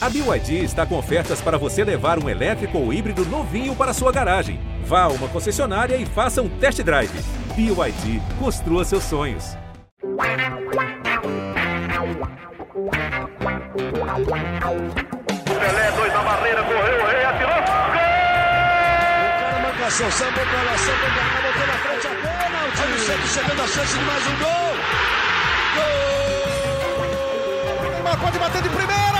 A BYD está com ofertas para você levar um elétrico ou híbrido novinho para sua garagem. Vá a uma concessionária e faça um test drive. BYD, construa seus sonhos. Pelé, dois na barreira, correu, o rei atirou. Gol! O cara marcação, sambou pra lá, sambou pra cá, botou na frente a bola. O time sempre chegando a chance de mais um gol. Gol! O Neymar pode bater de primeira.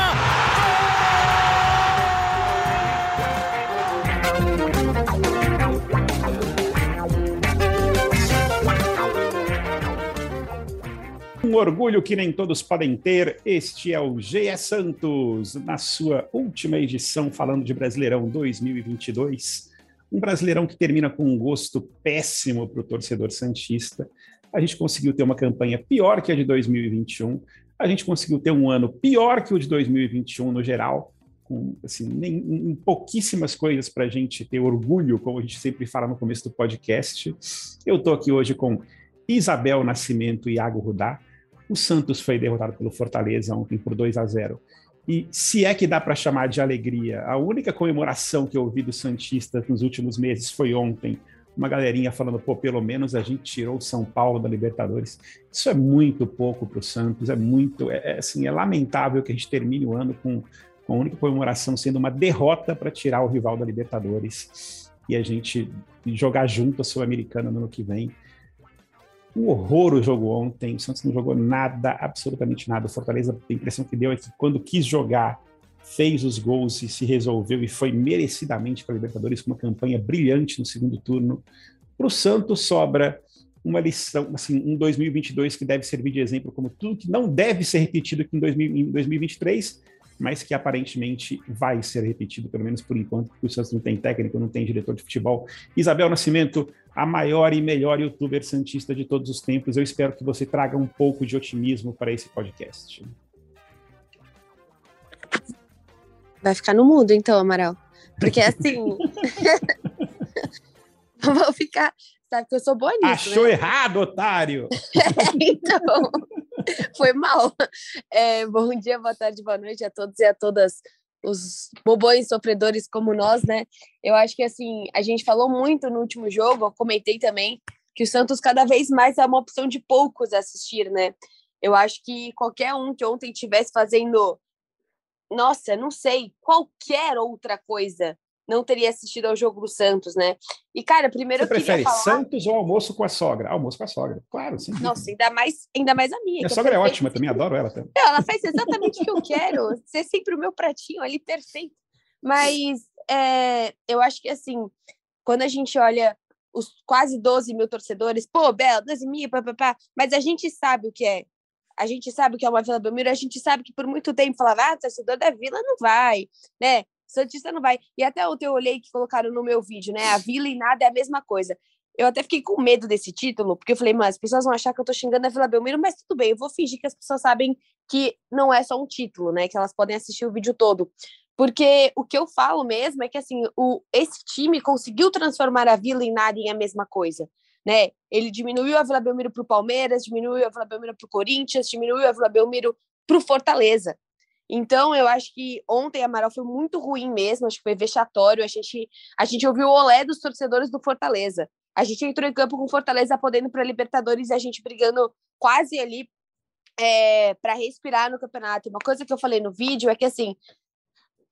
Um orgulho que nem todos podem ter. Este é o GE Santos, na sua última edição, falando de Brasileirão 2022. Um Brasileirão que termina com um gosto péssimo para o torcedor Santista. A gente conseguiu ter uma campanha pior que a de 2021. A gente conseguiu ter um ano pior que o de 2021 no geral, com assim, nem, pouquíssimas coisas para a gente ter orgulho, como a gente sempre fala no começo do podcast. Eu estou aqui hoje com Isabel Nascimento e Iago Rudá. O Santos foi derrotado pelo Fortaleza ontem por 2 a 0. E se é que dá para chamar de alegria, a única comemoração que eu ouvi dos Santistas nos últimos meses foi ontem. Uma galerinha falando, pô, pelo menos a gente tirou o São Paulo da Libertadores. Isso é muito pouco para o Santos, é muito, é, é, assim, é lamentável que a gente termine o ano com, com a única comemoração sendo uma derrota para tirar o rival da Libertadores e a gente jogar junto a Sul-Americana no ano que vem um horror o jogo ontem. O Santos não jogou nada, absolutamente nada. O Fortaleza, a impressão que deu é que quando quis jogar, fez os gols e se resolveu e foi merecidamente para a Libertadores com uma campanha brilhante no segundo turno. Para o Santos sobra uma lição, assim, um 2022 que deve servir de exemplo como tudo que não deve ser repetido aqui em, 2000, em 2023 mas que aparentemente vai ser repetido, pelo menos por enquanto, porque o Santos não tem técnico, não tem diretor de futebol. Isabel Nascimento, a maior e melhor youtuber santista de todos os tempos. Eu espero que você traga um pouco de otimismo para esse podcast. Vai ficar no mudo, então, Amaral. Porque assim. Vou ficar. Sabe que eu sou boa nisso. Achou né? errado, otário! então. Foi mal. É, bom dia, boa tarde, boa noite a todos e a todas os bobões sofredores como nós, né? Eu acho que assim, a gente falou muito no último jogo, eu comentei também que o Santos cada vez mais é uma opção de poucos assistir, né? Eu acho que qualquer um que ontem tivesse fazendo nossa, não sei, qualquer outra coisa não teria assistido ao jogo do Santos, né? E, cara, primeiro Você prefere falar... Santos ou almoço com a sogra? Almoço com a sogra, claro. Sim. Nossa, ainda mais, ainda mais a minha. Minha sogra é ótima, também adoro ela. Também. Ela faz exatamente o que eu quero, ser sempre o meu pratinho ali perfeito. Mas é, eu acho que, assim, quando a gente olha os quase 12 mil torcedores, pô, Bela, 12 mil, papapá, mas a gente sabe o que é. A gente sabe o que é uma Vila Belmiro, a gente sabe que por muito tempo falava, ah, torcedor da Vila não vai, né? Santista não vai. E até ontem eu olhei que colocaram no meu vídeo, né? A Vila e nada é a mesma coisa. Eu até fiquei com medo desse título, porque eu falei, mas as pessoas vão achar que eu tô xingando a Vila Belmiro, mas tudo bem, eu vou fingir que as pessoas sabem que não é só um título, né? Que elas podem assistir o vídeo todo. Porque o que eu falo mesmo é que assim, o, esse time conseguiu transformar a Vila e nada em a mesma coisa. Né? Ele diminuiu a Vila Belmiro para o Palmeiras, diminuiu a Vila Belmiro para o Corinthians, diminuiu a Vila Belmiro para o Fortaleza. Então, eu acho que ontem Amaral foi muito ruim mesmo, acho que foi vexatório. A gente, a gente ouviu o olé dos torcedores do Fortaleza. A gente entrou em campo com Fortaleza podendo para Libertadores e a gente brigando quase ali é, para respirar no campeonato. Uma coisa que eu falei no vídeo é que, assim,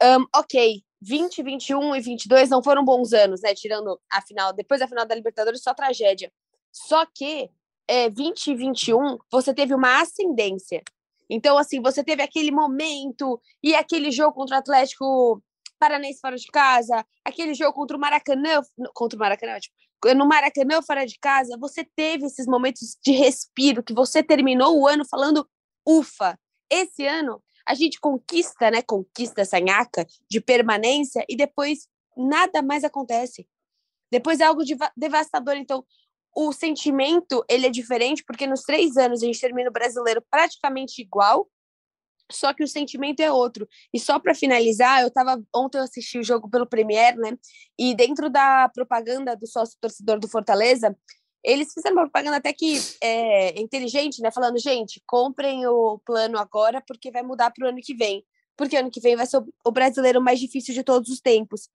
um, ok, 20, 21 e 22 não foram bons anos, né? Tirando a final, depois da final da Libertadores, só tragédia. Só que é, 20 e 21, você teve uma ascendência. Então, assim, você teve aquele momento e aquele jogo contra o Atlético Paranense fora de casa, aquele jogo contra o Maracanã, contra o Maracanã, tipo, no Maracanã fora de casa, você teve esses momentos de respiro que você terminou o ano falando, ufa, esse ano a gente conquista, né, conquista essa nhaca de permanência e depois nada mais acontece. Depois é algo devastador. Então, o sentimento ele é diferente, porque nos três anos a gente termina o brasileiro praticamente igual, só que o sentimento é outro. E só para finalizar, eu tava ontem eu assisti o jogo pelo Premier, né? E dentro da propaganda do sócio torcedor do Fortaleza, eles fizeram uma propaganda até que é inteligente, né? Falando, gente, comprem o plano agora porque vai mudar para o ano que vem. porque ano que vem vai ser o brasileiro mais difícil de todos os tempos.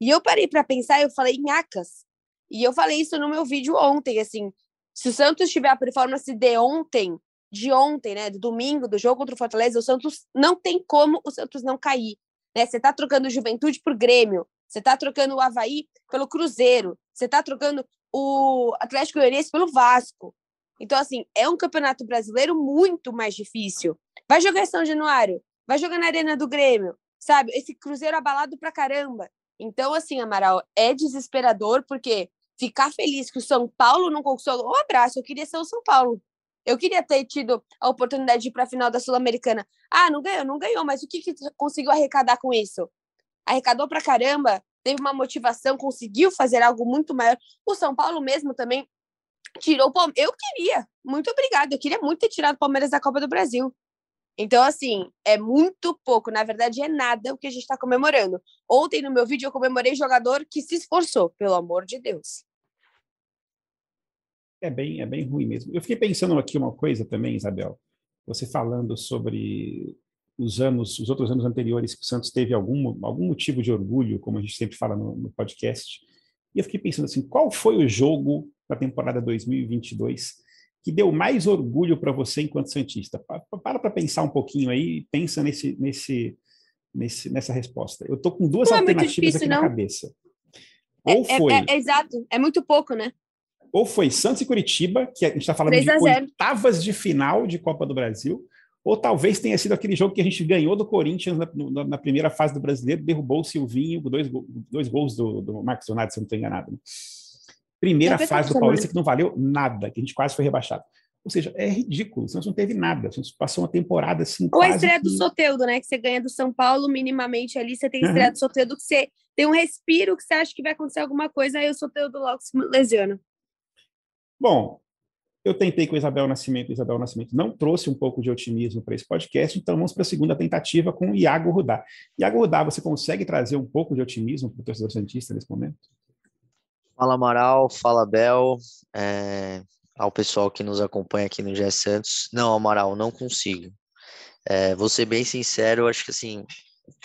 E eu parei para pensar, eu falei em Acas. E eu falei isso no meu vídeo ontem, assim, se o Santos tiver a performance de ontem, de ontem, né, do domingo, do jogo contra o Fortaleza, o Santos não tem como o Santos não cair, né? Você tá trocando Juventude por Grêmio, você tá trocando o Havaí pelo Cruzeiro, você tá trocando o Atlético Goianiense pelo Vasco. Então, assim, é um campeonato brasileiro muito mais difícil. Vai jogar em São Januário, vai jogar na Arena do Grêmio, sabe? Esse Cruzeiro abalado pra caramba. Então, assim, Amaral, é desesperador, porque ficar feliz que o São Paulo não conquistou. Um abraço, eu queria ser o São Paulo. Eu queria ter tido a oportunidade de ir para a final da Sul-Americana. Ah, não ganhou, não ganhou, mas o que, que conseguiu arrecadar com isso? Arrecadou pra caramba, teve uma motivação, conseguiu fazer algo muito maior. O São Paulo mesmo também tirou o Palmeiras. Eu queria, muito obrigada. Eu queria muito ter tirado o Palmeiras da Copa do Brasil. Então, assim, é muito pouco, na verdade, é nada o que a gente está comemorando. Ontem, no meu vídeo, eu comemorei jogador que se esforçou, pelo amor de Deus. É bem, é bem ruim mesmo. Eu fiquei pensando aqui uma coisa também, Isabel. Você falando sobre os anos, os outros anos anteriores que o Santos teve algum, algum motivo de orgulho, como a gente sempre fala no, no podcast. E eu fiquei pensando assim, qual foi o jogo da temporada 2022 que deu mais orgulho para você enquanto Santista? Para para pensar um pouquinho aí, pensa nesse, nesse, nesse, nessa resposta. Eu estou com duas não alternativas é difícil, aqui não. na cabeça. É, Ou é, foi. É, é, exato, é muito pouco, né? Ou foi Santos e Curitiba, que a gente está falando de oitavas de final de Copa do Brasil, ou talvez tenha sido aquele jogo que a gente ganhou do Corinthians na, na primeira fase do brasileiro, derrubou o Silvinho, dois, dois gols do, do Marcos Leonardo, se eu não estou enganado. Né? Primeira fase do Paulista que não valeu nada, que a gente quase foi rebaixado. Ou seja, é ridículo, Santos não teve nada. Santos passou uma temporada assim. Ou a estreia que... do Soteudo, né? Que você ganha do São Paulo minimamente ali, você tem a estreia uhum. do Soteudo, que você tem um respiro, que você acha que vai acontecer alguma coisa, aí o Soteudo logo se lesiona. Bom, eu tentei com o Isabel Nascimento, Isabel Nascimento não trouxe um pouco de otimismo para esse podcast, então vamos para a segunda tentativa com o Iago Rudá. Iago Rudá, você consegue trazer um pouco de otimismo para o torcedor Santista nesse momento? Fala Amaral, fala Bel, é, ao pessoal que nos acompanha aqui no GE Santos. Não, Amaral, não consigo. É, vou ser bem sincero, acho que assim,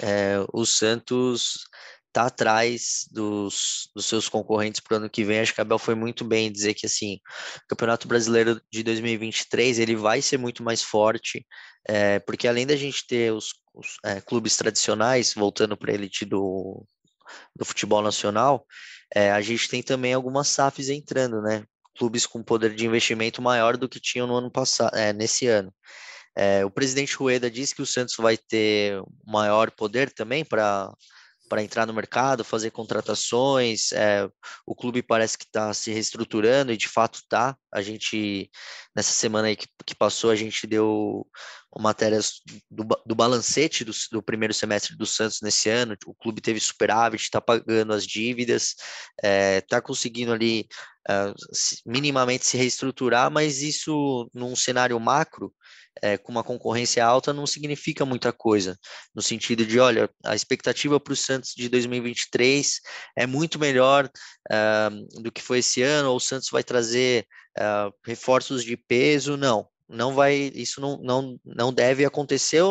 é, o Santos está atrás dos, dos seus concorrentes para o ano que vem. Acho que a Bel foi muito bem em dizer que assim, o Campeonato Brasileiro de 2023 ele vai ser muito mais forte, é, porque além da gente ter os, os é, clubes tradicionais voltando para a elite do, do futebol nacional, é, a gente tem também algumas SAFs entrando, né? Clubes com poder de investimento maior do que tinham no ano passado, nesse ano. O presidente Rueda disse que o Santos vai ter maior poder também para para entrar no mercado, fazer contratações. É, o clube parece que está se reestruturando e de fato está. A gente, nessa semana aí que, que passou, a gente deu matérias do, do balancete do, do, primeiro semestre do Santos nesse ano. O clube teve superávit, está pagando as dívidas, está é, tá conseguindo ali uh, minimamente se reestruturar, mas isso num cenário macro é, com uma concorrência alta não significa muita coisa, no sentido de, olha, a expectativa para o Santos de 2023 é muito melhor uh, do que foi esse ano, ou o Santos vai trazer uh, reforços de peso, não. Não vai, isso não, não, não deve acontecer,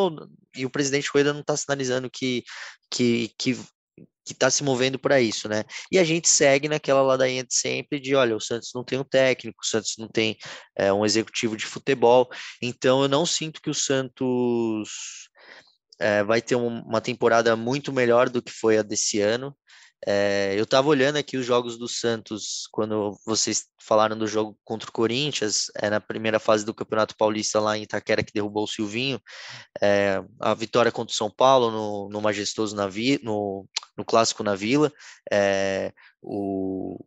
e o presidente Rueda não está sinalizando que, que, que que está se movendo para isso, né? E a gente segue naquela ladainha de sempre de, olha, o Santos não tem um técnico, o Santos não tem é, um executivo de futebol, então eu não sinto que o Santos é, vai ter um, uma temporada muito melhor do que foi a desse ano. É, eu estava olhando aqui os jogos do Santos quando vocês falaram do jogo contra o Corinthians, é, na primeira fase do Campeonato Paulista lá em Itaquera que derrubou o Silvinho, é, a vitória contra o São Paulo no, no Majestoso na vi, no, no Clássico na Vila, o,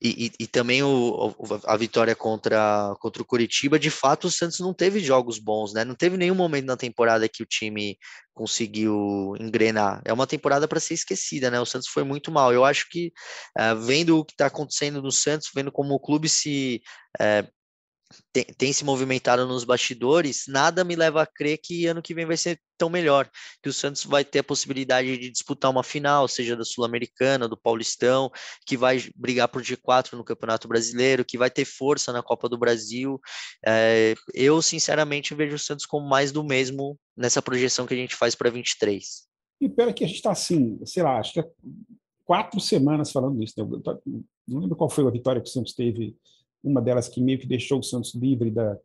e, e, e, também o, a vitória contra, contra o Curitiba, de fato o Santos não teve jogos bons, né? Não teve nenhum momento na temporada que o time conseguiu engrenar. É uma temporada para ser esquecida, né? O Santos foi muito mal. Eu acho que, uh, vendo o que está acontecendo no Santos, vendo como o clube se uh, tem, tem, se movimentado nos bastidores, nada me leva a crer que ano que vem vai ser tão melhor, que o Santos vai ter a possibilidade de disputar uma final, seja da Sul-Americana, do Paulistão, que vai brigar por G4 no Campeonato Brasileiro, que vai ter força na Copa do Brasil. É, eu, sinceramente, vejo o Santos como mais do mesmo nessa projeção que a gente faz para 23. E pera que a gente está assim, sei lá, acho que é quatro semanas falando isso. Né? Não lembro qual foi a vitória que o Santos teve uma delas que meio que deixou o Santos livre da,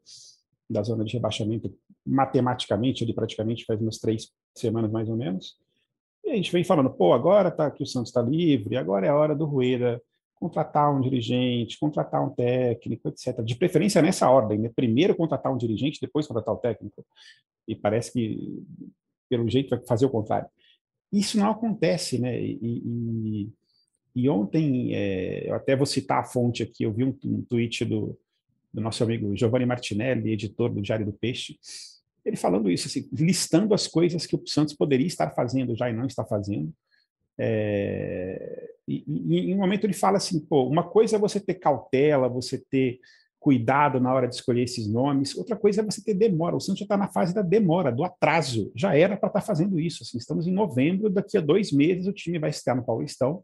da zona de rebaixamento matematicamente, ali praticamente faz umas três semanas mais ou menos. E a gente vem falando, pô, agora tá que o Santos está livre, agora é a hora do Rueda contratar um dirigente, contratar um técnico, etc. De preferência nessa ordem, né? Primeiro contratar um dirigente, depois contratar o técnico. E parece que, pelo jeito, vai fazer o contrário. Isso não acontece, né? E, e, e ontem, é, eu até vou citar a fonte aqui, eu vi um, um tweet do, do nosso amigo Giovanni Martinelli, editor do Diário do Peixe, ele falando isso, assim, listando as coisas que o Santos poderia estar fazendo já e não está fazendo. É, e, e, em um momento ele fala assim, pô, uma coisa é você ter cautela, você ter cuidado na hora de escolher esses nomes, outra coisa é você ter demora. O Santos já está na fase da demora, do atraso. Já era para estar tá fazendo isso. Assim, estamos em novembro, daqui a dois meses o time vai estar no Paulistão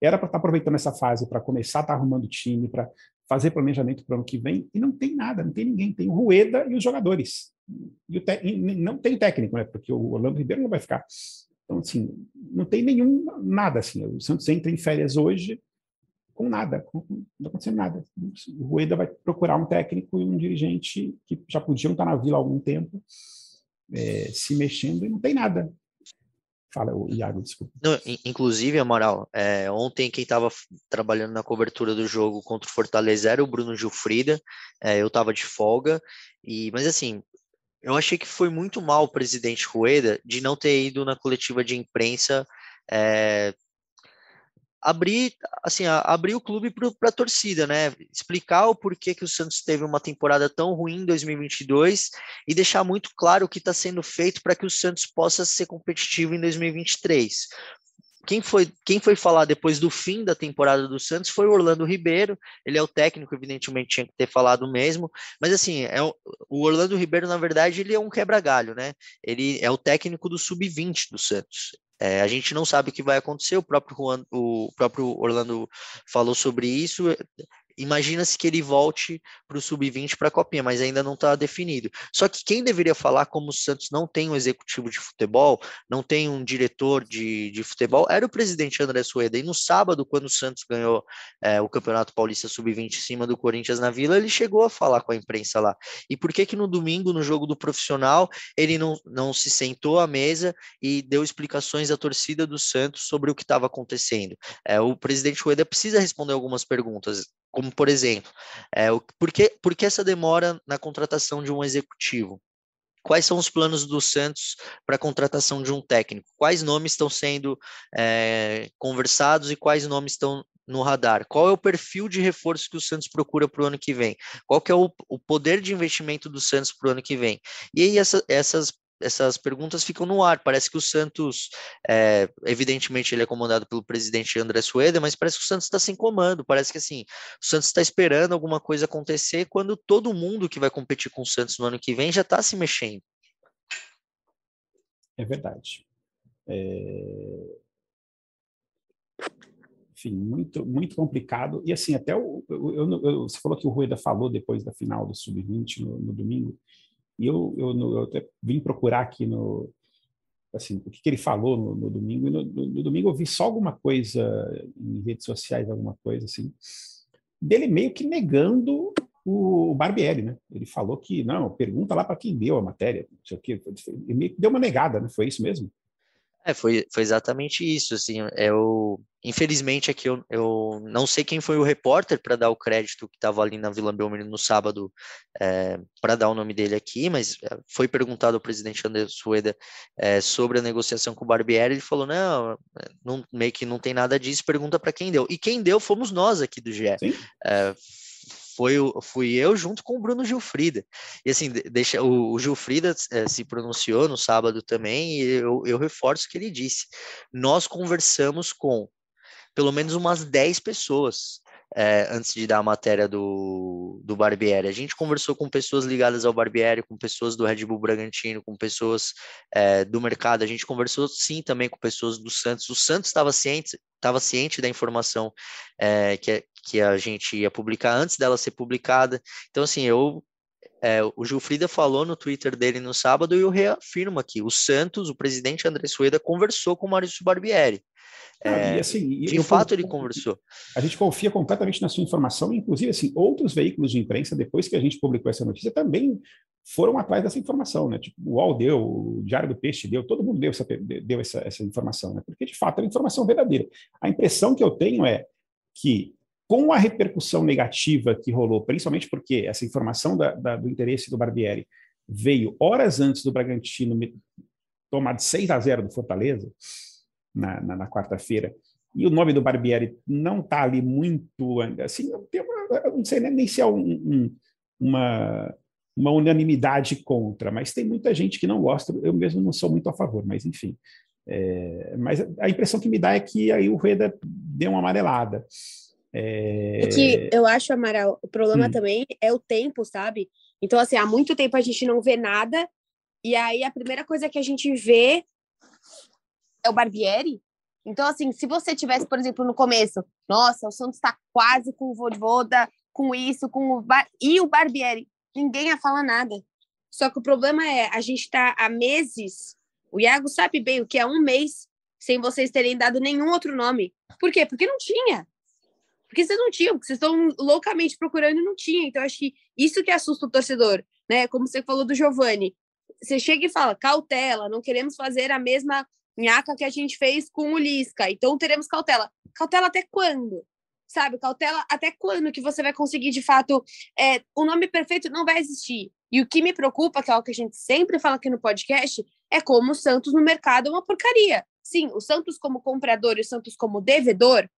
era para estar tá aproveitando essa fase para começar a estar tá arrumando time, para fazer planejamento para o ano que vem, e não tem nada, não tem ninguém. Tem o Rueda e os jogadores. E, e não tem técnico, né? Porque o Orlando Ribeiro não vai ficar. Então, assim, não tem nenhum, nada, assim. O Santos entra em férias hoje com nada, com, não está acontecendo nada. O Rueda vai procurar um técnico e um dirigente que já podiam estar na Vila há algum tempo, é, se mexendo, e não tem nada. Fala, o Iago, desculpa. Não, inclusive, Amaral, é, ontem quem estava trabalhando na cobertura do jogo contra o Fortaleza era o Bruno Gilfrida, é, eu estava de folga, e mas assim, eu achei que foi muito mal o presidente Rueda de não ter ido na coletiva de imprensa é, abrir assim abrir o clube para a torcida, né? Explicar o porquê que o Santos teve uma temporada tão ruim em 2022 e deixar muito claro o que está sendo feito para que o Santos possa ser competitivo em 2023. Quem foi, quem foi falar depois do fim da temporada do Santos foi o Orlando Ribeiro. Ele é o técnico, evidentemente tinha que ter falado mesmo. Mas assim, é o, o Orlando Ribeiro, na verdade, ele é um quebra-galho, né? Ele é o técnico do sub-20 do Santos. É, a gente não sabe o que vai acontecer, o próprio, Juan, o próprio Orlando falou sobre isso imagina-se que ele volte para o sub-20 para a copinha, mas ainda não está definido. Só que quem deveria falar, como o Santos não tem um executivo de futebol, não tem um diretor de, de futebol, era o presidente André Sueda. E no sábado, quando o Santos ganhou é, o Campeonato Paulista Sub-20 em cima do Corinthians na Vila, ele chegou a falar com a imprensa lá. E por que que no domingo, no jogo do profissional, ele não, não se sentou à mesa e deu explicações à torcida do Santos sobre o que estava acontecendo? É, o presidente Rueda precisa responder algumas perguntas. Como, por exemplo, é, o, por, que, por que essa demora na contratação de um executivo? Quais são os planos do Santos para a contratação de um técnico? Quais nomes estão sendo é, conversados e quais nomes estão no radar? Qual é o perfil de reforço que o Santos procura para o ano que vem? Qual que é o, o poder de investimento do Santos para o ano que vem? E aí essa, essas essas perguntas ficam no ar. Parece que o Santos, é, evidentemente, ele é comandado pelo presidente André Sueda, mas parece que o Santos está sem comando. Parece que assim, o Santos está esperando alguma coisa acontecer quando todo mundo que vai competir com o Santos no ano que vem já está se mexendo. É verdade. É... Enfim, muito, muito complicado. E assim, até o, eu, eu, você falou que o Rueda falou depois da final do Sub-20 no, no domingo. E eu, eu, eu até vim procurar aqui no, assim, o que, que ele falou no, no domingo. E no, no, no, domingo eu vi só alguma coisa em redes sociais, alguma coisa assim, dele meio que negando o Barbieri, né? Ele falou que, não, pergunta lá para quem deu a matéria, não sei o quê. Ele meio que deu uma negada, né? Foi isso mesmo? É, foi, foi exatamente isso, assim, eu, infelizmente aqui eu, eu não sei quem foi o repórter para dar o crédito que estava ali na Vila Belmiro no sábado é, para dar o nome dele aqui, mas é, foi perguntado ao presidente André Sueda é, sobre a negociação com o Barbieri, ele falou, não, não, meio que não tem nada disso, pergunta para quem deu, e quem deu fomos nós aqui do GE, é, foi fui eu junto com o Bruno Gilfrida. E assim, deixa o, o Gilfrida é, se pronunciou no sábado também, e eu, eu reforço o que ele disse. Nós conversamos com pelo menos umas 10 pessoas é, antes de dar a matéria do, do Barbieri. A gente conversou com pessoas ligadas ao Barbieri, com pessoas do Red Bull Bragantino, com pessoas é, do mercado. A gente conversou sim também com pessoas do Santos. O Santos estava ciente, estava ciente da informação é, que, que a gente ia publicar antes dela ser publicada. Então, assim, eu é, o Gilfrida falou no Twitter dele no sábado e eu reafirmo aqui: o Santos, o presidente André Sueda, conversou com o Maurício Barbieri. É, e, assim, de fato, ele conversou. A gente confia completamente na sua informação, inclusive, assim, outros veículos de imprensa, depois que a gente publicou essa notícia, também foram atrás dessa informação, né? Tipo, o UOL deu, o Diário do Peixe deu, todo mundo deu essa, deu essa, essa informação, né? Porque, de fato, é uma informação verdadeira. A impressão que eu tenho é que com a repercussão negativa que rolou, principalmente porque essa informação da, da, do interesse do Barbieri veio horas antes do Bragantino tomar de 6 a 0 do Fortaleza, na, na, na quarta-feira, e o nome do Barbieri não está ali muito. Assim, uma, não sei nem se é um, um, uma, uma unanimidade contra, mas tem muita gente que não gosta. Eu mesmo não sou muito a favor, mas enfim. É, mas a impressão que me dá é que aí o Rueda deu uma amarelada. É... que eu acho, Amaral, o problema hum. também é o tempo, sabe? Então, assim, há muito tempo a gente não vê nada, e aí a primeira coisa que a gente vê é o Barbieri. Então, assim, se você tivesse, por exemplo, no começo, nossa, o Santos está quase com o Voivoda, com isso, com o Bar... e o Barbieri, ninguém ia falar nada. Só que o problema é, a gente está há meses, o Iago sabe bem o que é um mês sem vocês terem dado nenhum outro nome. Por quê? Porque não tinha. Porque vocês não tinham, porque vocês estão loucamente procurando e não tinha. Então, acho que isso que assusta o torcedor, né? Como você falou do Giovani. Você chega e fala, cautela, não queremos fazer a mesma nhaca que a gente fez com o Lisca, então teremos cautela. Cautela até quando? Sabe, cautela até quando que você vai conseguir, de fato, é, o nome perfeito não vai existir. E o que me preocupa, que é o que a gente sempre fala aqui no podcast, é como o Santos no mercado é uma porcaria. Sim, o Santos como comprador e o Santos como devedor,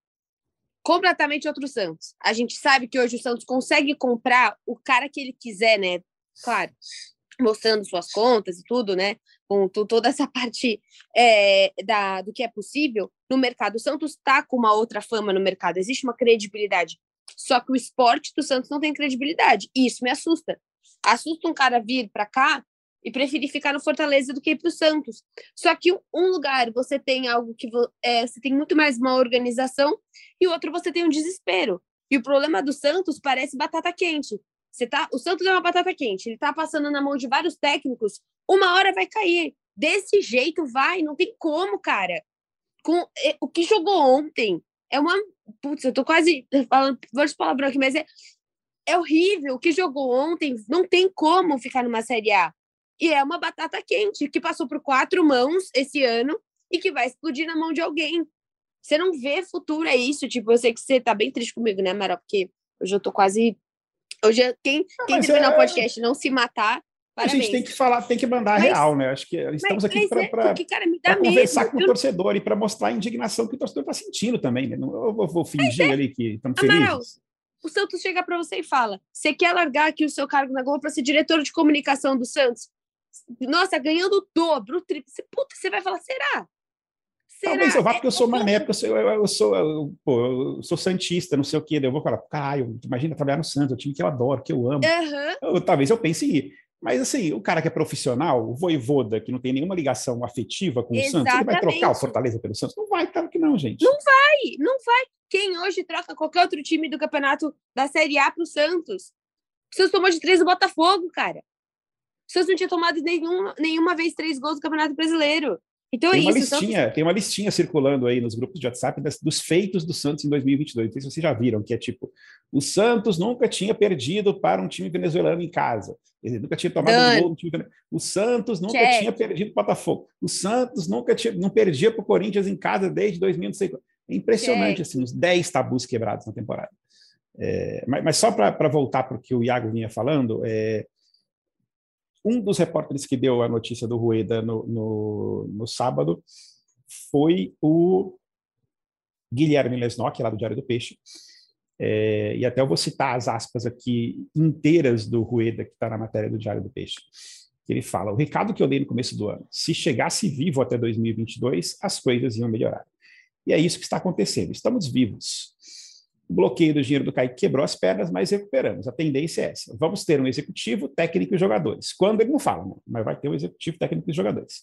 completamente outro Santos. A gente sabe que hoje o Santos consegue comprar o cara que ele quiser, né? Claro, mostrando suas contas e tudo, né? Com toda essa parte é, da, do que é possível no mercado. O Santos está com uma outra fama no mercado, existe uma credibilidade. Só que o esporte do Santos não tem credibilidade. E isso me assusta. Assusta um cara vir para cá e preferir ficar no Fortaleza do que ir para o Santos. Só que um lugar você tem algo que é, você tem muito mais uma organização e o outro você tem um desespero. E o problema do Santos parece batata quente. Você tá, o Santos é uma batata quente, ele tá passando na mão de vários técnicos, uma hora vai cair. Desse jeito vai, não tem como, cara. Com o que jogou ontem é uma, putz, eu tô quase falando vários palavrões aqui, mas é é horrível. O que jogou ontem não tem como ficar numa Série A. E é uma batata quente que passou por quatro mãos esse ano e que vai explodir na mão de alguém. Você não vê futuro, é isso. Tipo, eu sei que você tá bem triste comigo, né, Mara? Porque hoje eu tô quase Hoje, quem, quem terminar é... o podcast não se matar, Parabéns. A gente tem que falar, tem que mandar mas, real, né? Acho que estamos aqui para é, conversar com o torcedor e para mostrar a indignação que o torcedor está sentindo também. Né? Não, eu vou, vou fingir é. ali que estamos felizes. O Santos chega para você e fala: você quer largar aqui o seu cargo na Globo para ser diretor de comunicação do Santos? Nossa, ganhando o dobro, o triplo. Puta, você vai falar: será? Será? Talvez eu vá porque eu sou mané, porque eu sou, eu, eu sou, eu, pô, eu sou santista, não sei o quê. Eu vou falar, caralho, imagina trabalhar no Santos, o time que eu adoro, que eu amo. Uhum. Eu, talvez eu pense em ir. Mas assim, o cara que é profissional, o voivoda, que não tem nenhuma ligação afetiva com Exatamente. o Santos, ele vai trocar o Fortaleza pelo Santos? Não vai, claro que não, gente. Não vai, não vai. Quem hoje troca qualquer outro time do campeonato da Série A para o Santos? O Santos tomou de três do Botafogo, cara. O Santos não tinha tomado nenhum, nenhuma vez três gols do Campeonato Brasileiro. Então tem é uma isso. Listinha, Santos... Tem uma listinha circulando aí nos grupos de WhatsApp das, dos feitos do Santos em 2022. Não sei se vocês já viram, que é tipo: o Santos nunca tinha perdido para um time venezuelano em casa. Ele nunca tinha tomado um gol no time O Santos nunca Check. tinha perdido para o Botafogo. O Santos nunca tinha, não perdia para o Corinthians em casa desde 2006. É impressionante, Check. assim, os 10 tabus quebrados na temporada. É, mas, mas, só para voltar para o que o Iago vinha falando, é, um dos repórteres que deu a notícia do Rueda no, no, no sábado foi o Guilherme Lesnock, lá do Diário do Peixe. É, e até eu vou citar as aspas aqui inteiras do Rueda, que está na matéria do Diário do Peixe. Ele fala: o recado que eu dei no começo do ano, se chegasse vivo até 2022, as coisas iam melhorar. E é isso que está acontecendo. Estamos vivos. O bloqueio do dinheiro do Kaique quebrou as pernas, mas recuperamos. A tendência é essa. Vamos ter um executivo, técnico e jogadores. Quando ele não fala, né? mas vai ter um executivo, técnico e jogadores.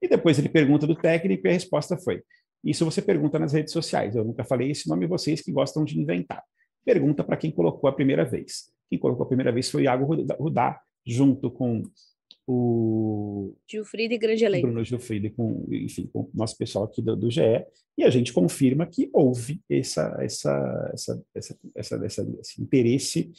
E depois ele pergunta do técnico e a resposta foi: Isso você pergunta nas redes sociais. Eu nunca falei esse nome, vocês que gostam de inventar. Pergunta para quem colocou a primeira vez. Quem colocou a primeira vez foi o Iago Rudá, junto com o Gilfrida e Grande Elenco. Bruno Gilfrida, com, enfim, com o nosso pessoal aqui do, do GE, e a gente confirma que houve essa, essa, essa, essa, essa, essa esse interesse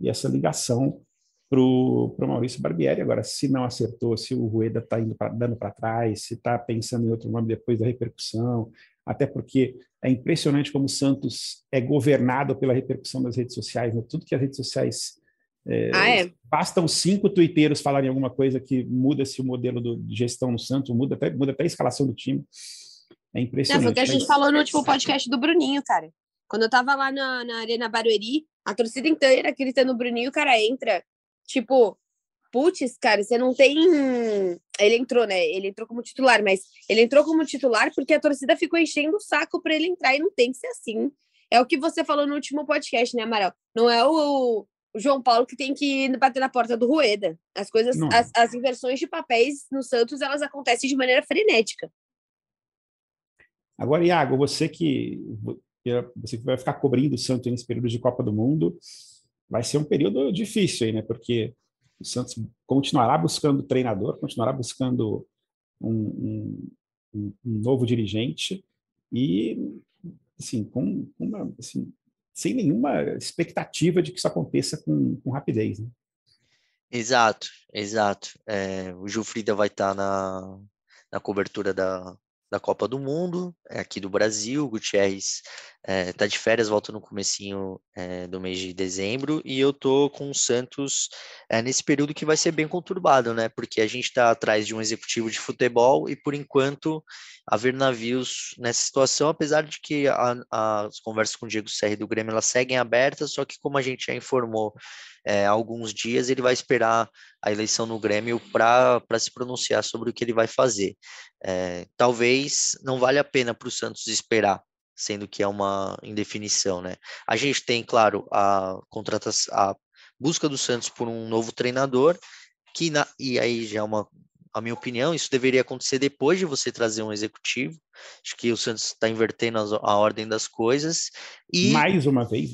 e essa ligação para o Maurício Barbieri. Agora, se não acertou, se o Rueda está dando para trás, se está pensando em outro nome depois da repercussão, até porque é impressionante como o Santos é governado pela repercussão das redes sociais, né? tudo que as redes sociais é, ah, é? Bastam cinco tuiteiros falarem alguma coisa que muda-se o modelo do, de gestão no Santos, muda até, muda até a escalação do time. É impressionante. Não, foi o que a gente falou no último podcast do Bruninho, cara. Quando eu tava lá na, na Arena Barueri, a torcida inteira gritando o Bruninho, o cara entra. Tipo, putz, cara, você não tem. Ele entrou, né? Ele entrou como titular, mas ele entrou como titular porque a torcida ficou enchendo o saco para ele entrar e não tem que ser assim. É o que você falou no último podcast, né, Amaral? Não é o, o João Paulo que tem que bater na porta do Rueda. As coisas, as, as, inversões de papéis no Santos, elas acontecem de maneira frenética. Agora, Iago, você que você que vai ficar cobrindo o Santos nesse período de Copa do Mundo, vai ser um período difícil aí, né? Porque o Santos continuará buscando treinador, continuará buscando um, um, um novo dirigente e, assim, com uma, assim, sem nenhuma expectativa de que isso aconteça com, com rapidez. Né? Exato, exato. É, o Gilfrida vai estar na, na cobertura da, da Copa do Mundo, é aqui do Brasil. O Gutierrez é, de férias, volta no comecinho é, do mês de dezembro, e eu tô com o Santos é, nesse período que vai ser bem conturbado, né? Porque a gente está atrás de um executivo de futebol e, por enquanto, haver navios nessa situação, apesar de que a, a, as conversas com o Diego Serri do Grêmio elas seguem abertas, só que como a gente já informou é, há alguns dias, ele vai esperar a eleição no Grêmio para se pronunciar sobre o que ele vai fazer. É, talvez não valha a pena para o Santos esperar, sendo que é uma indefinição, né? A gente tem, claro, a contratação, a busca do Santos por um novo treinador, que na, e aí já é uma a minha opinião, isso deveria acontecer depois de você trazer um executivo. Acho que o Santos está invertendo a, a, ordem das coisas. E... Mais uma vez.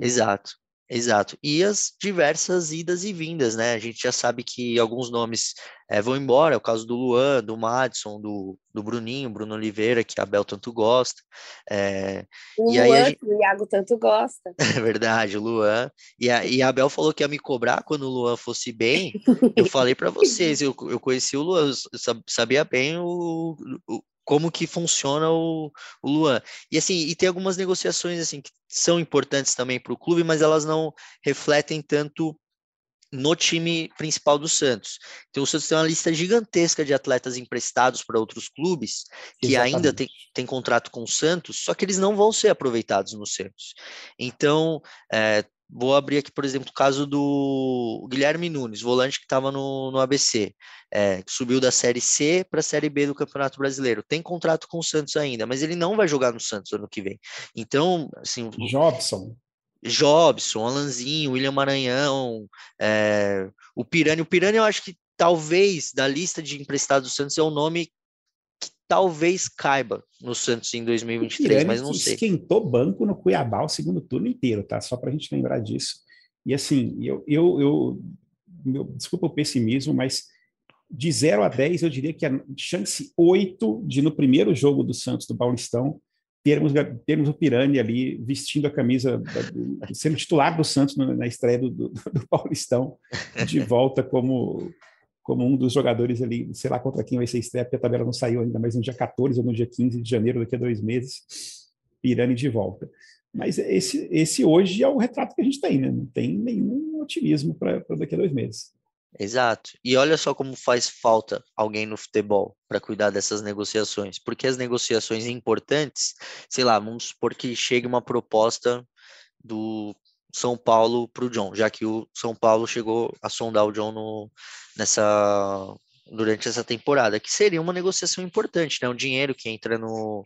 Exato. Exato. E as diversas idas e vindas, né? A gente já sabe que alguns nomes é, vão embora, é o caso do Luan, do Madison, do, do Bruninho, Bruno Oliveira, que a Bel tanto gosta. É, o e Luan, gente... que o Iago tanto gosta. É verdade, o Luan. E a, e a Bel falou que ia me cobrar quando o Luan fosse bem. eu falei para vocês, eu, eu conheci o Luan, eu sabia bem o, o como que funciona o, o Luan. E assim, e tem algumas negociações assim que são importantes também para o clube, mas elas não refletem tanto no time principal do Santos. Então o Santos tem uma lista gigantesca de atletas emprestados para outros clubes que Exatamente. ainda tem, tem contrato com o Santos, só que eles não vão ser aproveitados no Santos. Então, é, Vou abrir aqui, por exemplo, o caso do Guilherme Nunes, volante que estava no, no ABC, é, que subiu da Série C para a Série B do Campeonato Brasileiro. Tem contrato com o Santos ainda, mas ele não vai jogar no Santos ano que vem. Então, assim. Jobson. Jobson, Alanzinho, William Maranhão, é, o Pirani. O Pirani, eu acho que talvez da lista de emprestados do Santos é o nome talvez caiba no Santos em 2023, mas não sei. Esquentou banco no Cuiabá o segundo turno inteiro, tá? Só para a gente lembrar disso. E assim, eu, eu, eu meu, desculpa o pessimismo, mas de 0 a 10, eu diria que a chance 8 de no primeiro jogo do Santos do Paulistão termos, termos o Pirani ali vestindo a camisa, sendo titular do Santos na estreia do, do, do Paulistão, de volta como como um dos jogadores ali, sei lá contra quem vai ser estreia, porque a tabela não saiu ainda, mas no dia 14 ou no dia 15 de janeiro, daqui a dois meses, Pirani de volta. Mas esse, esse hoje é o retrato que a gente tem, né? Não tem nenhum otimismo para daqui a dois meses. Exato. E olha só como faz falta alguém no futebol para cuidar dessas negociações. Porque as negociações importantes, sei lá, vamos supor que chegue uma proposta do São Paulo para o John, já que o São Paulo chegou a sondar o John no, nessa durante essa temporada, que seria uma negociação importante, né? Um dinheiro que entra no,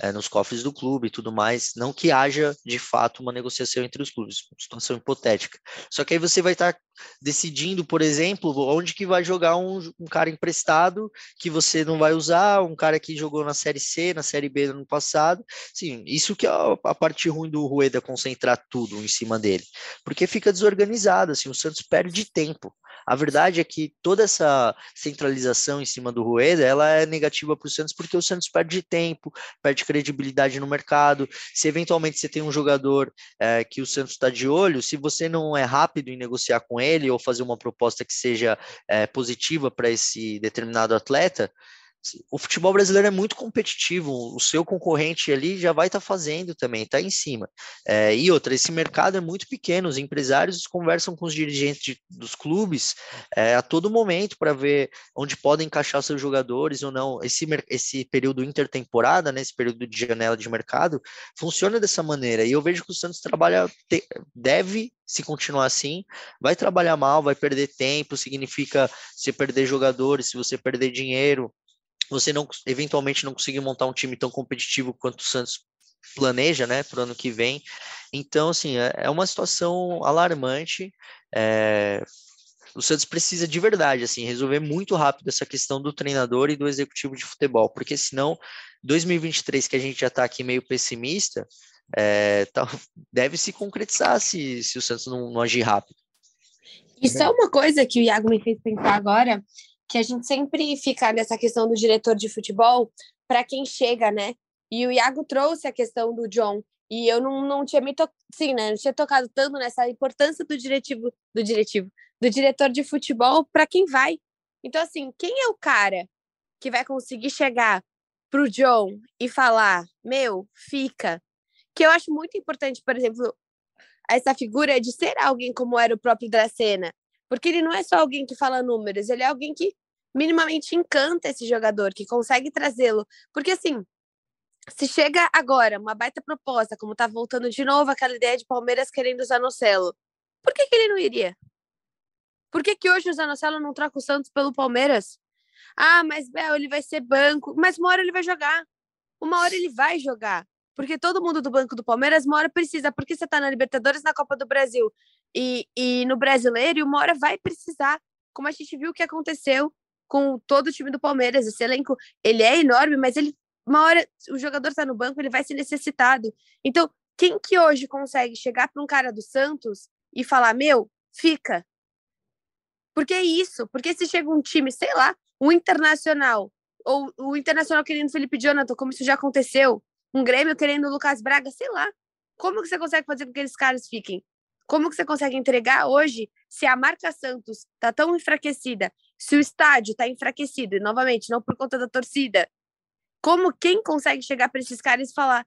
é, nos cofres do clube e tudo mais. Não que haja, de fato, uma negociação entre os clubes, situação hipotética. Só que aí você vai estar tá decidindo, por exemplo, onde que vai jogar um, um, cara emprestado que você não vai usar, um cara que jogou na Série C, na Série B no ano passado. Sim, isso que é a parte ruim do Rueda concentrar tudo em cima dele, porque fica desorganizado, assim, o Santos perde tempo. A verdade é que toda essa centralização em cima do Rueda, ela é negativa para o Santos porque o Santos perde tempo, perde credibilidade no mercado. Se eventualmente você tem um jogador é, que o Santos está de olho, se você não é rápido em negociar com ele ou fazer uma proposta que seja é, positiva para esse determinado atleta, o futebol brasileiro é muito competitivo, o seu concorrente ali já vai estar tá fazendo também, está em cima. É, e outra, esse mercado é muito pequeno, os empresários conversam com os dirigentes de, dos clubes é, a todo momento para ver onde podem encaixar seus jogadores ou não. Esse, esse período intertemporada, né, esse período de janela de mercado, funciona dessa maneira. E eu vejo que o Santos trabalha, te, deve se continuar assim, vai trabalhar mal, vai perder tempo, significa se perder jogadores, se você perder dinheiro, você não eventualmente não conseguir montar um time tão competitivo quanto o Santos planeja, né, para o ano que vem. Então, assim, é, é uma situação alarmante. É, o Santos precisa de verdade, assim, resolver muito rápido essa questão do treinador e do executivo de futebol, porque senão 2023 que a gente já está aqui meio pessimista, é, tá, deve se concretizar se, se o Santos não, não agir rápido. Isso é uma coisa que o Iago me fez pensar agora, que a gente sempre fica nessa questão do diretor de futebol para quem chega, né? E o Iago trouxe a questão do John. E eu não, não tinha me to... Sim, né? Não tinha tocado tanto nessa importância do diretivo, do diretivo, do diretor de futebol para quem vai. Então, assim, quem é o cara que vai conseguir chegar pro John e falar, meu, fica. Que eu acho muito importante, por exemplo, essa figura de ser alguém como era o próprio Dracena. Porque ele não é só alguém que fala números, ele é alguém que minimamente encanta esse jogador, que consegue trazê-lo. Porque assim, se chega agora uma baita proposta, como tá voltando de novo aquela ideia de Palmeiras querendo o Zanocelo, por que, que ele não iria? Por que, que hoje o Zanocelo não troca o Santos pelo Palmeiras? Ah, mas Bel, ele vai ser banco. Mas uma hora ele vai jogar. Uma hora ele vai jogar. Porque todo mundo do banco do Palmeiras uma hora precisa. Porque você tá na Libertadores, na Copa do Brasil e, e no Brasileiro, e uma hora vai precisar. Como a gente viu o que aconteceu com todo o time do Palmeiras. Esse elenco, ele é enorme, mas ele uma hora o jogador está no banco, ele vai ser necessitado. Então, quem que hoje consegue chegar para um cara do Santos e falar: "Meu, fica"? Porque é isso, porque se chega um time, sei lá, um internacional ou o internacional querendo Felipe Jonathan, como isso já aconteceu, um Grêmio querendo Lucas Braga, sei lá. Como que você consegue fazer com que aqueles caras fiquem? Como que você consegue entregar hoje se a marca Santos está tão enfraquecida se o estádio está enfraquecido, e novamente, não por conta da torcida, como quem consegue chegar para esses caras e falar: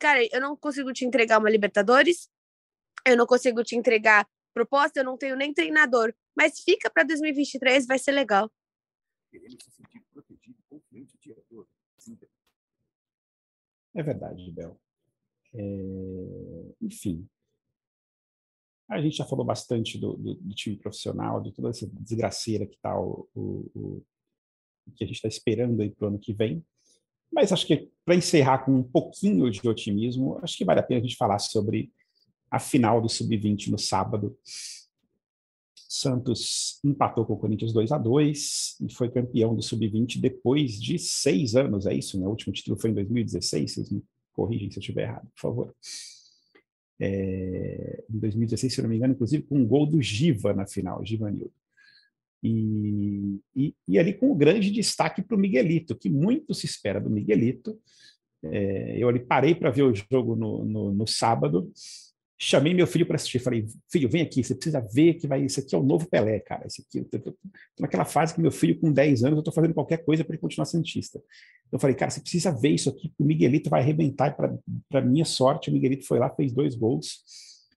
cara, eu não consigo te entregar uma Libertadores, eu não consigo te entregar proposta, eu não tenho nem treinador, mas fica para 2023, vai ser legal. É verdade, Bel. É... Enfim, a gente já falou bastante do, do, do time profissional, de toda essa desgraceira que está o, o, o, que a gente está esperando aí para o ano que vem. Mas acho que para encerrar com um pouquinho de otimismo, acho que vale a pena a gente falar sobre a final do Sub-20 no sábado. Santos empatou com o Corinthians 2 a 2 e foi campeão do Sub-20 depois de seis anos, é isso? Né? O último título foi em 2016, vocês me corrigem se eu estiver errado, por favor é, em 2016, se não me engano, inclusive com um gol do Giva na final, Givanildo. E, e, e ali com um grande destaque para o Miguelito, que muito se espera do Miguelito. É, eu ali parei para ver o jogo no, no, no sábado, chamei meu filho para assistir, falei, filho, vem aqui, você precisa ver que vai, isso aqui é o novo Pelé, cara, esse aqui, tô naquela fase que meu filho com 10 anos, eu estou fazendo qualquer coisa para ele continuar santista. Eu falei, cara, você precisa ver isso aqui, o Miguelito vai arrebentar, para minha sorte, o Miguelito foi lá, fez dois gols,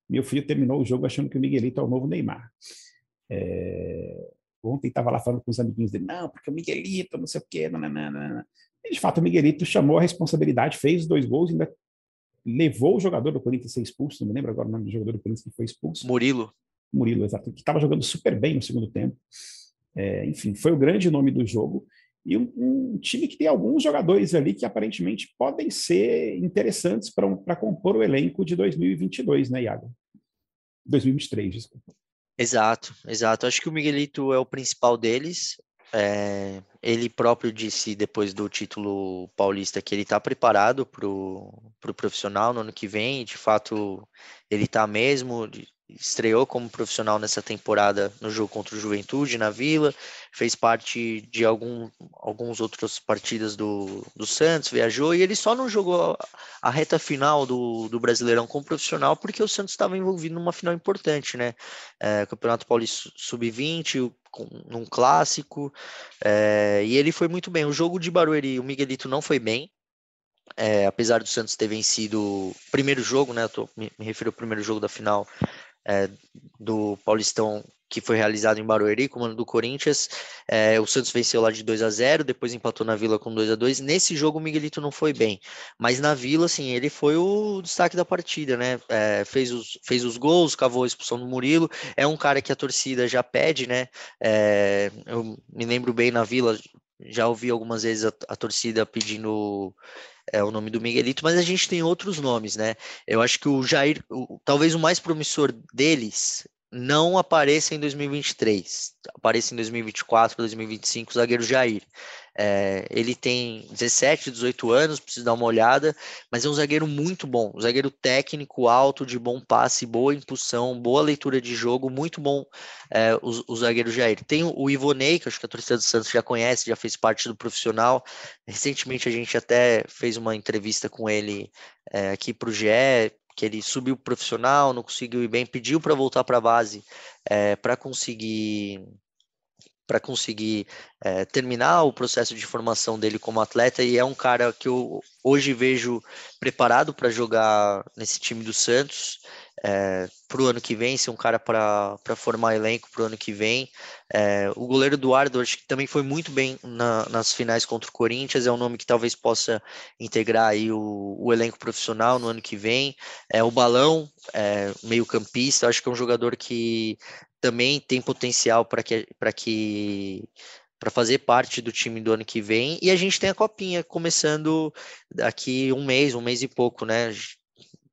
meu filho terminou o jogo achando que o Miguelito é o novo Neymar. É... Ontem estava lá falando com os amiguinhos dele, não, porque o Miguelito, não sei o quê, nananana. E, de fato, o Miguelito chamou a responsabilidade, fez dois gols, ainda levou o jogador do Corinthians a ser expulso, não me lembro agora o nome do jogador do Corinthians que foi expulso. Murilo. Murilo, exato, que estava jogando super bem no segundo tempo. É, enfim, foi o grande nome do jogo. E um, um, time que tem alguns jogadores ali que aparentemente podem ser interessantes para um, compor o elenco de 2022, né, Iago? 2023, desculpa. Exato, exato. Acho que o Miguelito é o principal deles. É, ele próprio disse depois do título paulista que ele está preparado para o pro profissional no ano que vem. De fato, ele está mesmo estreou como profissional nessa temporada no jogo contra o Juventude na Vila, fez parte de algum, alguns outras partidas do, do Santos, viajou e ele só não jogou a reta final do, do Brasileirão como profissional porque o Santos estava envolvido numa final importante, né? É, Campeonato Paulista Sub-20, num clássico, é, e ele foi muito bem. O jogo de Barueri, o Miguelito não foi bem, é, apesar do Santos ter vencido o primeiro jogo, né? Tô, me, me refiro ao primeiro jogo da final é, do Paulistão que foi realizado em Barueri, comando do Corinthians. É, o Santos venceu lá de 2 a 0 depois empatou na Vila com 2 a 2 Nesse jogo o Miguelito não foi bem, mas na Vila, assim, ele foi o destaque da partida, né? É, fez, os, fez os gols, cavou a expulsão do Murilo. É um cara que a torcida já pede, né? É, eu me lembro bem na Vila, já ouvi algumas vezes a, a torcida pedindo é o nome do Miguelito, mas a gente tem outros nomes, né? Eu acho que o Jair, o, talvez o mais promissor deles, não apareça em 2023, apareça em 2024, 2025, o zagueiro Jair. É, ele tem 17, 18 anos, precisa dar uma olhada, mas é um zagueiro muito bom, um zagueiro técnico, alto, de bom passe, boa impulsão, boa leitura de jogo, muito bom é, o, o, zagueiro Jair. Tem o Ivonei, que acho que a torcida do Santos já conhece, já fez parte do profissional. Recentemente a gente até fez uma entrevista com ele é, aqui para o GE, que ele subiu profissional, não conseguiu ir bem, pediu para voltar para a base é, para conseguir para conseguir é, terminar o processo de formação dele como atleta e é um cara que eu hoje vejo preparado para jogar nesse time do Santos é, para o ano que vem, ser um cara para formar elenco para o ano que vem. É, o goleiro Eduardo, acho que também foi muito bem na, nas finais contra o Corinthians, é um nome que talvez possa integrar aí o, o elenco profissional no ano que vem. É, o Balão, meio campista, acho que é um jogador que também tem potencial para que, que para fazer parte do time do ano que vem. E a gente tem a copinha começando daqui um mês, um mês e pouco, né?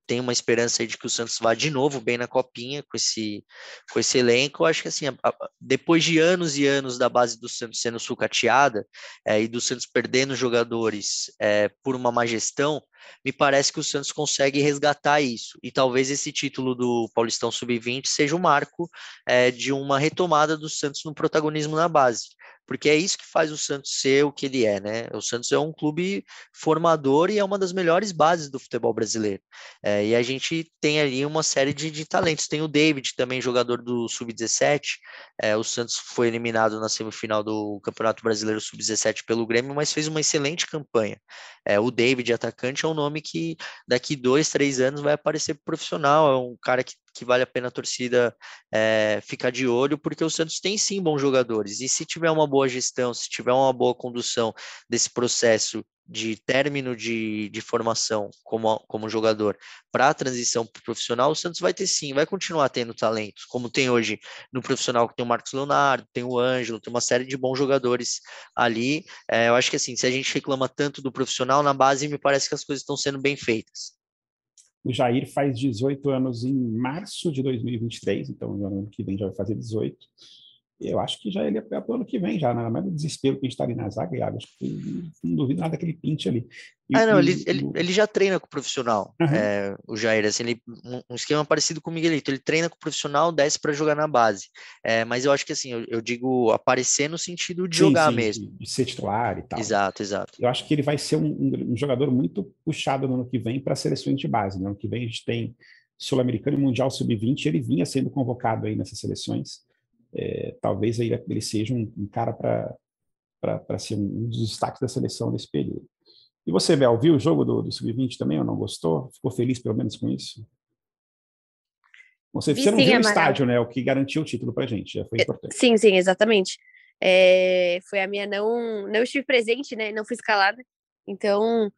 tem uma esperança de que o Santos vá de novo bem na copinha com esse, com esse elenco. Eu acho que assim, depois de anos e anos da base do Santos sendo sucateada é, e do Santos perdendo jogadores é, por uma má gestão, me parece que o Santos consegue resgatar isso. E talvez esse título do Paulistão Sub-20 seja o um marco é, de uma retomada do Santos no protagonismo na base porque é isso que faz o Santos ser o que ele é, né? O Santos é um clube formador e é uma das melhores bases do futebol brasileiro. É, e a gente tem ali uma série de, de talentos. Tem o David, também jogador do Sub-17. É, o Santos foi eliminado na semifinal do Campeonato Brasileiro Sub-17 pelo Grêmio, mas fez uma excelente campanha. É, o David, atacante, é um nome que daqui dois, três anos vai aparecer profissional. É um cara que que vale a pena a torcida é, ficar de olho, porque o Santos tem sim bons jogadores. E se tiver uma boa gestão, se tiver uma boa condução desse processo de término de, de formação como, como jogador para a transição para o profissional, o Santos vai ter sim, vai continuar tendo talentos, como tem hoje no profissional, que tem o Marcos Leonardo, tem o Ângelo, tem uma série de bons jogadores ali. É, eu acho que assim, se a gente reclama tanto do profissional, na base me parece que as coisas estão sendo bem feitas. O Jair faz 18 anos em março de 2023, então no ano que vem já vai fazer 18 eu acho que já ele é para o ano que vem, já, nada mais do desespero que a gente está ali na zaga, e acho que não duvido nada daquele pinte ali. E, ah, não, ele, ele, ele já treina com o profissional, uhum. é, o Jair, assim, ele, um, esquema parecido com o Miguelito, ele treina com o profissional, desce para jogar na base, é, mas eu acho que assim, eu, eu digo aparecer no sentido de sim, jogar sim, mesmo. De ser titular e tal. Exato, exato. Eu acho que ele vai ser um, um, um jogador muito puxado no ano que vem para seleções de base, no ano que vem a gente tem Sul-Americano e Mundial Sub-20, ele vinha sendo convocado aí nessas seleções, é, talvez aí ele seja um, um cara para ser um dos destaques da seleção nesse período. E você, Bel, viu o jogo do, do Sub-20 também ou não gostou? Ficou feliz pelo menos com isso? Você, você não sim, viu o estádio, né? O que garantiu o título para gente, já foi é, importante. Sim, sim, exatamente. É, foi a minha não, não estive presente, né? Não fui escalada, então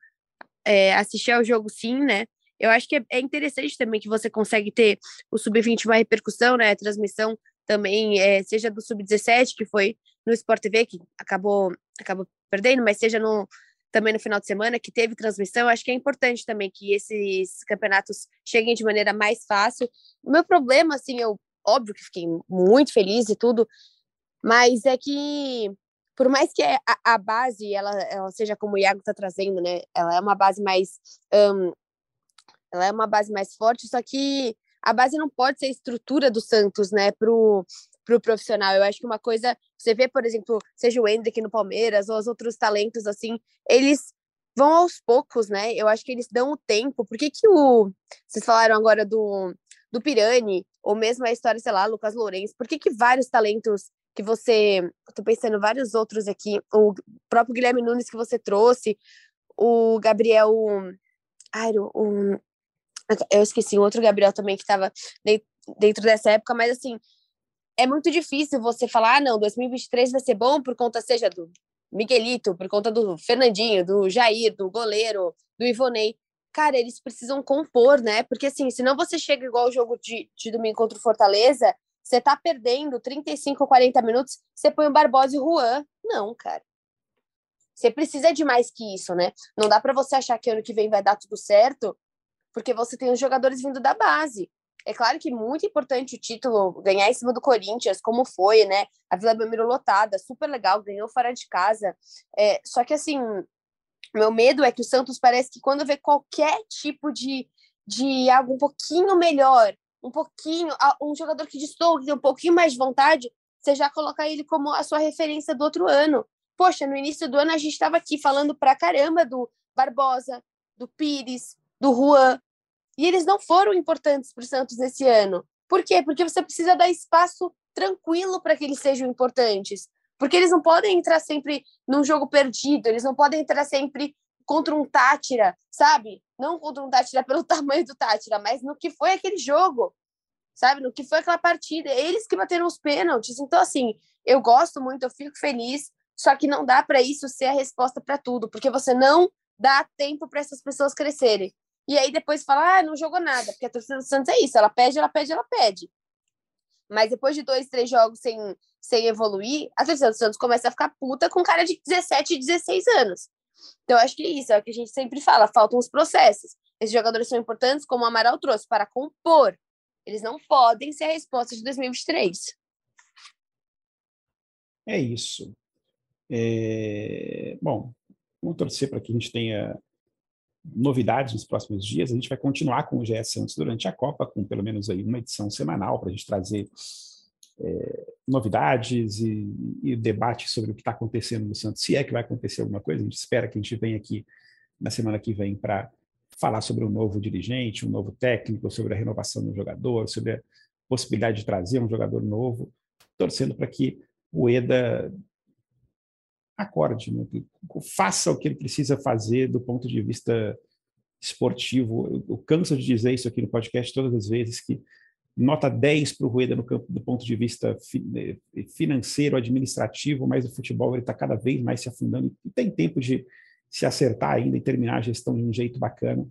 é, assisti ao jogo sim, né? Eu acho que é, é interessante também que você consegue ter o sub-20 uma repercussão, né? A transmissão também, é, seja do Sub-17, que foi no Sport TV, que acabou, acabou perdendo, mas seja no, também no final de semana, que teve transmissão, acho que é importante também que esses campeonatos cheguem de maneira mais fácil. O meu problema, assim, eu, óbvio que fiquei muito feliz e tudo, mas é que, por mais que a, a base, ela, ela seja como o Iago está trazendo, né, ela é uma base mais... Um, ela é uma base mais forte, só que a base não pode ser a estrutura do Santos, né, pro para o profissional. Eu acho que uma coisa, você vê, por exemplo, seja o Hendrick no Palmeiras ou os outros talentos, assim, eles vão aos poucos, né? Eu acho que eles dão o tempo. Por que, que o. Vocês falaram agora do, do Pirani, ou mesmo a história, sei lá, Lucas Lourenço, por que, que vários talentos que você. Estou pensando vários outros aqui, o próprio Guilherme Nunes que você trouxe, o Gabriel. Ai, o, eu esqueci, o outro Gabriel também que estava dentro dessa época, mas assim, é muito difícil você falar, ah, não, 2023 vai ser bom por conta, seja do Miguelito, por conta do Fernandinho, do Jair, do goleiro, do Ivonei. Cara, eles precisam compor, né? Porque assim, senão você chega igual o jogo de, de domingo contra o Fortaleza, você tá perdendo 35, 40 minutos, você põe o Barbosa e o Juan. Não, cara. Você precisa de mais que isso, né? Não dá para você achar que ano que vem vai dar tudo certo, porque você tem os jogadores vindo da base. É claro que muito importante o título, ganhar em cima do Corinthians, como foi, né? A Vila Belmiro lotada, super legal, ganhou fora de casa. É, só que, assim, meu medo é que o Santos parece que quando vê qualquer tipo de, de algo um pouquinho melhor, um pouquinho, um jogador que distou, que tem um pouquinho mais de vontade, você já coloca ele como a sua referência do outro ano. Poxa, no início do ano a gente estava aqui falando pra caramba do Barbosa, do Pires, do Juan, e eles não foram importantes para o Santos nesse ano. Por quê? Porque você precisa dar espaço tranquilo para que eles sejam importantes. Porque eles não podem entrar sempre num jogo perdido, eles não podem entrar sempre contra um Tátira, sabe? Não contra um Tátira pelo tamanho do Tátira, mas no que foi aquele jogo, sabe? No que foi aquela partida. Eles que bateram os pênaltis. Então, assim, eu gosto muito, eu fico feliz, só que não dá para isso ser a resposta para tudo, porque você não dá tempo para essas pessoas crescerem. E aí depois fala, ah, não jogou nada, porque a torcida do Santos é isso, ela pede, ela pede, ela pede. Mas depois de dois, três jogos sem, sem evoluir, a torcida do Santos começa a ficar puta com cara de 17, 16 anos. Então, acho que isso é o que a gente sempre fala, faltam os processos. Esses jogadores são importantes, como o Amaral trouxe, para compor. Eles não podem ser a resposta de 2023. É isso. É... Bom, vamos torcer para que a gente tenha novidades nos próximos dias. A gente vai continuar com o GS Santos durante a Copa, com pelo menos aí uma edição semanal para a gente trazer é, novidades e, e debate sobre o que está acontecendo no Santos, se é que vai acontecer alguma coisa. A gente espera que a gente venha aqui na semana que vem para falar sobre um novo dirigente, um novo técnico, sobre a renovação do jogador, sobre a possibilidade de trazer um jogador novo, torcendo para que o EDA acorde, né? faça o que ele precisa fazer do ponto de vista esportivo. Eu, canso de dizer isso aqui no podcast todas as vezes, que nota 10 para o Rueda no campo do ponto de vista fi, eh, financeiro, administrativo, mas o futebol está cada vez mais se afundando e tem tempo de se acertar ainda e terminar a gestão de um jeito bacana.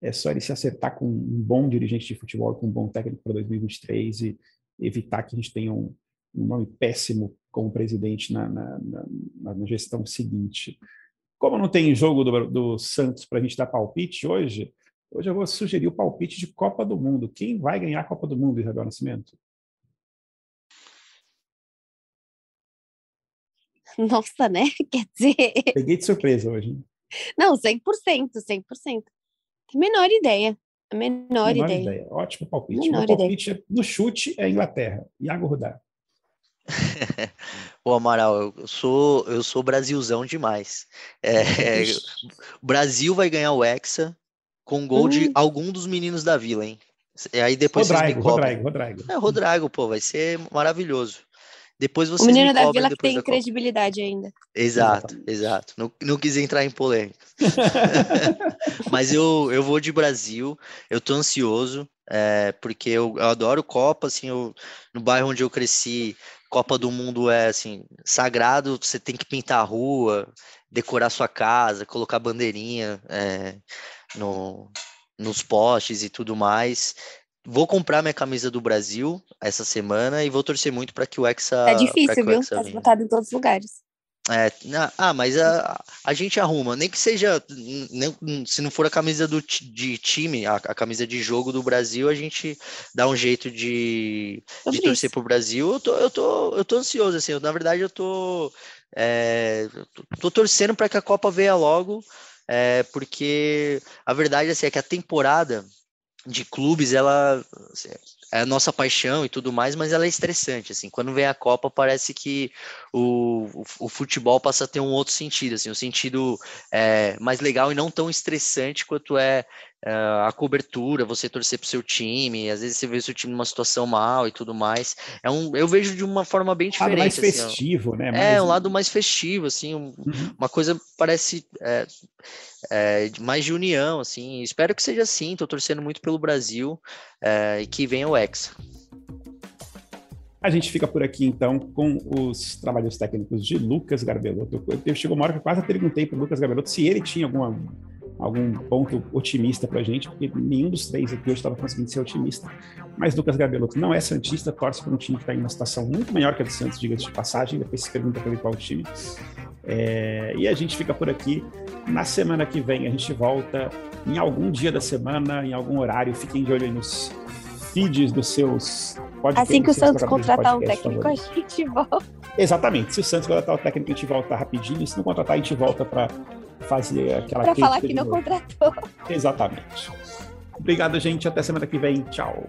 É só ele se acertar com um bom dirigente de futebol, com um bom técnico para 2023 e evitar que a gente tenha um, um nome péssimo como presidente na, na, na, na gestão seguinte. Como não tem jogo do, do Santos para a gente dar palpite hoje, hoje eu vou sugerir o palpite de Copa do Mundo. Quem vai ganhar a Copa do Mundo, Isabel Nascimento? Nossa, né? Quer dizer. Peguei de surpresa hoje. Não, 100%, 100%. Tem menor ideia. A menor, menor ideia. ideia. Ótimo palpite. Menor o palpite ideia. no chute é Inglaterra. Iago Rudar. Pô, Amaral, eu sou, eu sou Brasilzão demais. É, o Brasil vai ganhar o Hexa com gol hum. de algum dos meninos da Vila, hein? E aí depois Rodrigo, Rodrigo, Rodrigo. É, Rodrigo, pô, vai ser maravilhoso. Depois vocês o menino da Vila que tem credibilidade ainda. Exato, exato. Não, não quis entrar em polêmica. Mas eu, eu vou de Brasil, eu tô ansioso, é, porque eu, eu, adoro Copa, assim, eu, no bairro onde eu cresci, Copa do Mundo é assim, sagrado, você tem que pintar a rua, decorar sua casa, colocar bandeirinha é, no, nos postes e tudo mais. vou comprar minha camisa do Brasil essa semana e vou torcer muito para que o Hexa. É difícil, viu? Tá esgotado em todos os lugares. É, ah, mas a, a gente arruma, nem que seja, nem, se não for a camisa do, de time, a, a camisa de jogo do Brasil, a gente dá um jeito de, de torcer pro Brasil. Eu tô, eu tô, eu tô ansioso, assim, eu, na verdade eu tô, é, tô, tô torcendo para que a Copa venha logo, é, porque a verdade assim, é que a temporada de clubes, ela assim, é a nossa paixão e tudo mais, mas ela é estressante, assim, quando vem a Copa parece que o, o, o futebol passa a ter um outro sentido, assim, um sentido é, mais legal e não tão estressante quanto é, é a cobertura, você torcer pro seu time, às vezes você vê o seu time numa situação mal e tudo mais, é um, eu vejo de uma forma bem diferente. mais assim, festivo, né? Mais... É, um lado mais festivo, assim, um, uhum. uma coisa parece é, é, mais de união, assim, espero que seja assim, tô torcendo muito pelo Brasil é, e que venha o Hexa. A gente fica por aqui, então, com os trabalhos técnicos de Lucas Garbelotto. Eu, chegou uma hora que eu quase perguntei para o Lucas Garbelotto se ele tinha alguma, algum ponto otimista para a gente, porque nenhum dos três aqui hoje estava conseguindo ser otimista. Mas Lucas Garbelotto não é santista, torce para um time que está em uma situação muito maior que a do Santos, diga-se de passagem, depois se pergunta para ele qual time. É, e a gente fica por aqui. Na semana que vem a gente volta em algum dia da semana, em algum horário. Fiquem de olho aí nos feeds dos seus podcasts. Assim que o Santos contratar um técnico, a gente volta. Exatamente. Se o Santos contratar o técnico, a gente volta rapidinho. Se não contratar, a gente volta para fazer aquela. Para falar que não novo. contratou. Exatamente. Obrigado, gente. Até semana que vem. Tchau.